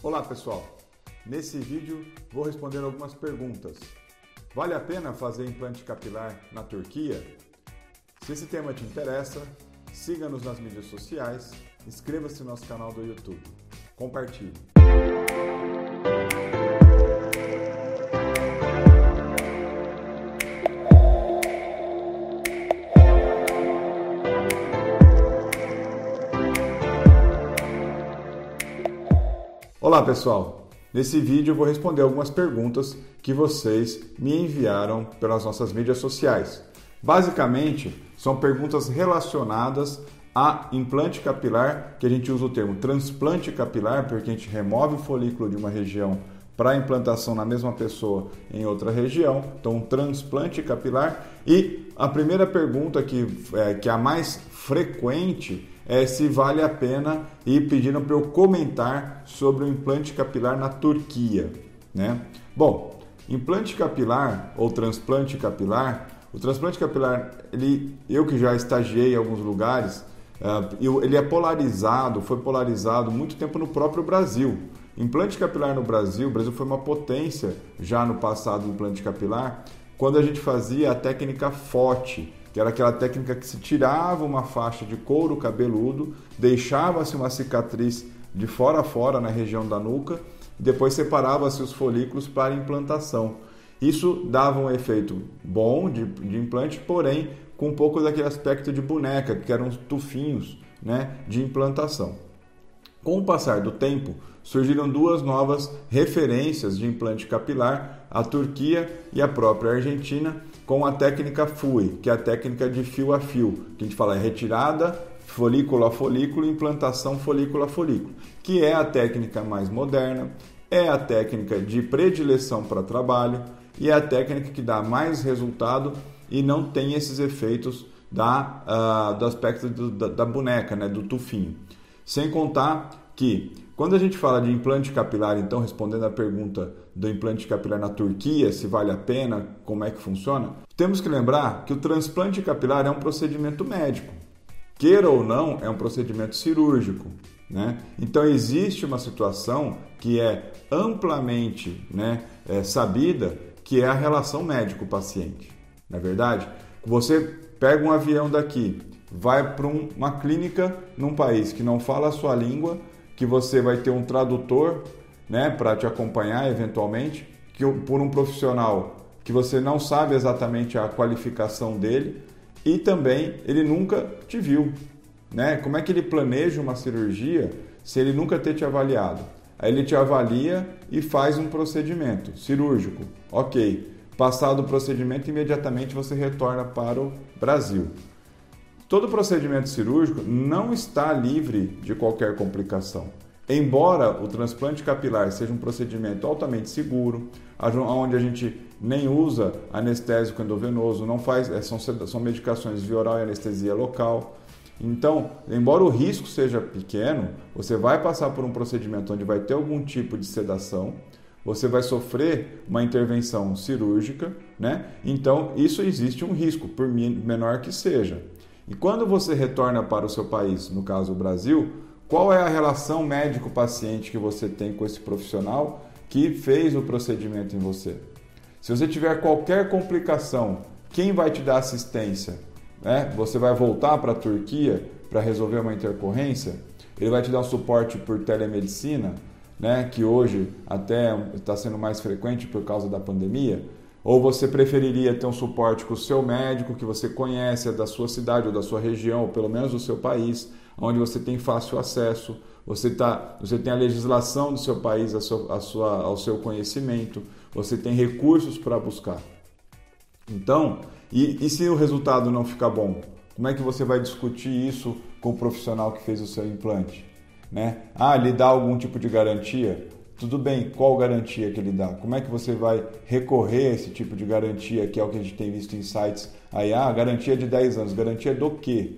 Olá pessoal, nesse vídeo vou responder algumas perguntas. Vale a pena fazer implante capilar na Turquia? Se esse tema te interessa, siga-nos nas mídias sociais, inscreva-se no nosso canal do YouTube, compartilhe. Olá pessoal, nesse vídeo eu vou responder algumas perguntas que vocês me enviaram pelas nossas mídias sociais. Basicamente, são perguntas relacionadas a implante capilar, que a gente usa o termo transplante capilar, porque a gente remove o folículo de uma região para implantação na mesma pessoa em outra região, então um transplante capilar. E a primeira pergunta que é, que é a mais frequente é se vale a pena e pediram para eu comentar sobre o implante capilar na Turquia, né? Bom, implante capilar ou transplante capilar, o transplante capilar, ele, eu que já estagiei em alguns lugares, uh, ele é polarizado, foi polarizado muito tempo no próprio Brasil. Implante capilar no Brasil, o Brasil foi uma potência já no passado do implante capilar, quando a gente fazia a técnica FOT, que era aquela técnica que se tirava uma faixa de couro cabeludo, deixava-se uma cicatriz de fora a fora na região da nuca e depois separava-se os folículos para implantação. Isso dava um efeito bom de, de implante, porém com um pouco daquele aspecto de boneca, que eram os tufinhos né, de implantação. Com o passar do tempo, surgiram duas novas referências de implante capilar, a Turquia e a própria Argentina, com a técnica FUE, que é a técnica de fio a fio, que a gente fala é retirada folículo a folículo, implantação folículo a folículo, que é a técnica mais moderna, é a técnica de predileção para trabalho e é a técnica que dá mais resultado e não tem esses efeitos da, uh, do aspecto do, da, da boneca, né, do tufinho. Sem contar que quando a gente fala de implante capilar, então respondendo à pergunta do implante capilar na Turquia, se vale a pena, como é que funciona, temos que lembrar que o transplante capilar é um procedimento médico. Queira ou não, é um procedimento cirúrgico. Né? Então existe uma situação que é amplamente né, é, sabida, que é a relação médico-paciente. Na é verdade, você pega um avião daqui, vai para um, uma clínica num país que não fala a sua língua, que você vai ter um tradutor né, para te acompanhar eventualmente, que por um profissional que você não sabe exatamente a qualificação dele e também ele nunca te viu. Né? Como é que ele planeja uma cirurgia se ele nunca ter te avaliado? Aí ele te avalia e faz um procedimento cirúrgico. Ok. Passado o procedimento, imediatamente você retorna para o Brasil. Todo procedimento cirúrgico não está livre de qualquer complicação. Embora o transplante capilar seja um procedimento altamente seguro, onde a gente nem usa anestésico endovenoso, não faz, é, são, são medicações via oral e anestesia local. Então, embora o risco seja pequeno, você vai passar por um procedimento onde vai ter algum tipo de sedação, você vai sofrer uma intervenção cirúrgica, né? Então, isso existe um risco, por menor que seja. E quando você retorna para o seu país, no caso o Brasil, qual é a relação médico-paciente que você tem com esse profissional que fez o procedimento em você? Se você tiver qualquer complicação, quem vai te dar assistência? É, você vai voltar para a Turquia para resolver uma intercorrência? Ele vai te dar suporte por telemedicina, né, que hoje até está sendo mais frequente por causa da pandemia? Ou você preferiria ter um suporte com o seu médico que você conhece, é da sua cidade ou da sua região, ou pelo menos do seu país, onde você tem fácil acesso, você, tá, você tem a legislação do seu país a a sua, ao seu conhecimento, você tem recursos para buscar. Então, e, e se o resultado não ficar bom? Como é que você vai discutir isso com o profissional que fez o seu implante? Né? Ah, lhe dá algum tipo de garantia? Tudo bem, qual garantia que ele dá? Como é que você vai recorrer a esse tipo de garantia, que é o que a gente tem visto em sites aí? Ah, garantia de 10 anos. Garantia do quê?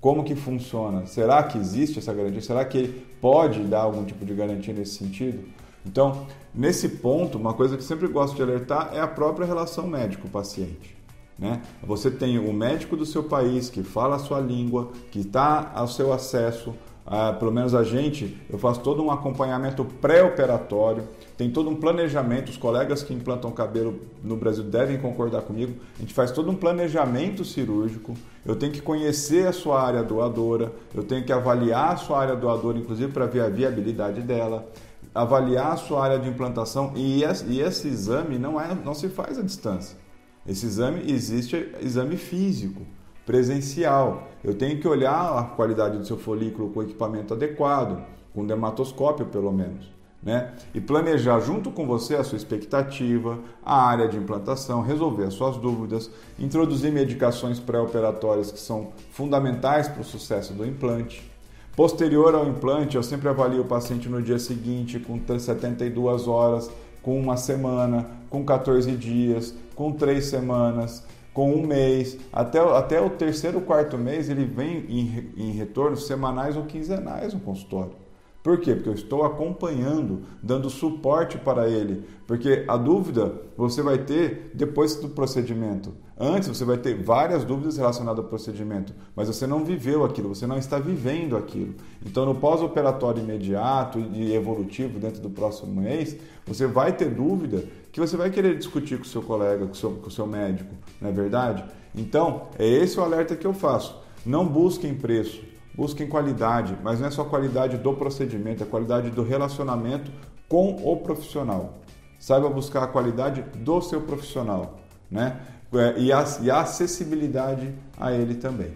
Como que funciona? Será que existe essa garantia? Será que ele pode dar algum tipo de garantia nesse sentido? Então, nesse ponto, uma coisa que sempre gosto de alertar é a própria relação médico-paciente. Né? Você tem o médico do seu país que fala a sua língua, que está ao seu acesso, ah, pelo menos a gente, eu faço todo um acompanhamento pré-operatório, tem todo um planejamento, os colegas que implantam cabelo no Brasil devem concordar comigo, a gente faz todo um planejamento cirúrgico, eu tenho que conhecer a sua área doadora, eu tenho que avaliar a sua área doadora, inclusive para ver a viabilidade dela, avaliar a sua área de implantação e esse, e esse exame não, é, não se faz à distância. Esse exame existe exame físico, presencial. Eu tenho que olhar a qualidade do seu folículo com equipamento adequado, com dermatoscópio pelo menos. Né? E planejar junto com você a sua expectativa, a área de implantação, resolver as suas dúvidas, introduzir medicações pré-operatórias que são fundamentais para o sucesso do implante. Posterior ao implante, eu sempre avalio o paciente no dia seguinte, com 72 horas, com uma semana, com 14 dias, com 3 semanas, com um mês. Até, até o terceiro, quarto mês, ele vem em, em retornos semanais ou quinzenais no consultório. Por quê? Porque eu estou acompanhando, dando suporte para ele. Porque a dúvida você vai ter depois do procedimento. Antes você vai ter várias dúvidas relacionadas ao procedimento, mas você não viveu aquilo, você não está vivendo aquilo. Então, no pós-operatório imediato e evolutivo, dentro do próximo mês, você vai ter dúvida que você vai querer discutir com o seu colega, com o seu, com o seu médico, não é verdade? Então, é esse o alerta que eu faço. Não busquem preço, busquem qualidade, mas não é só qualidade do procedimento, é qualidade do relacionamento com o profissional. Saiba buscar a qualidade do seu profissional, né? É, e a, e a acessibilidade a ele também.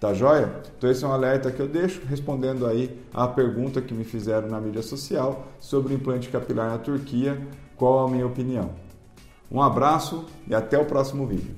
Tá joia? Então esse é um alerta que eu deixo respondendo aí a pergunta que me fizeram na mídia social sobre o implante capilar na Turquia, qual a minha opinião. Um abraço e até o próximo vídeo.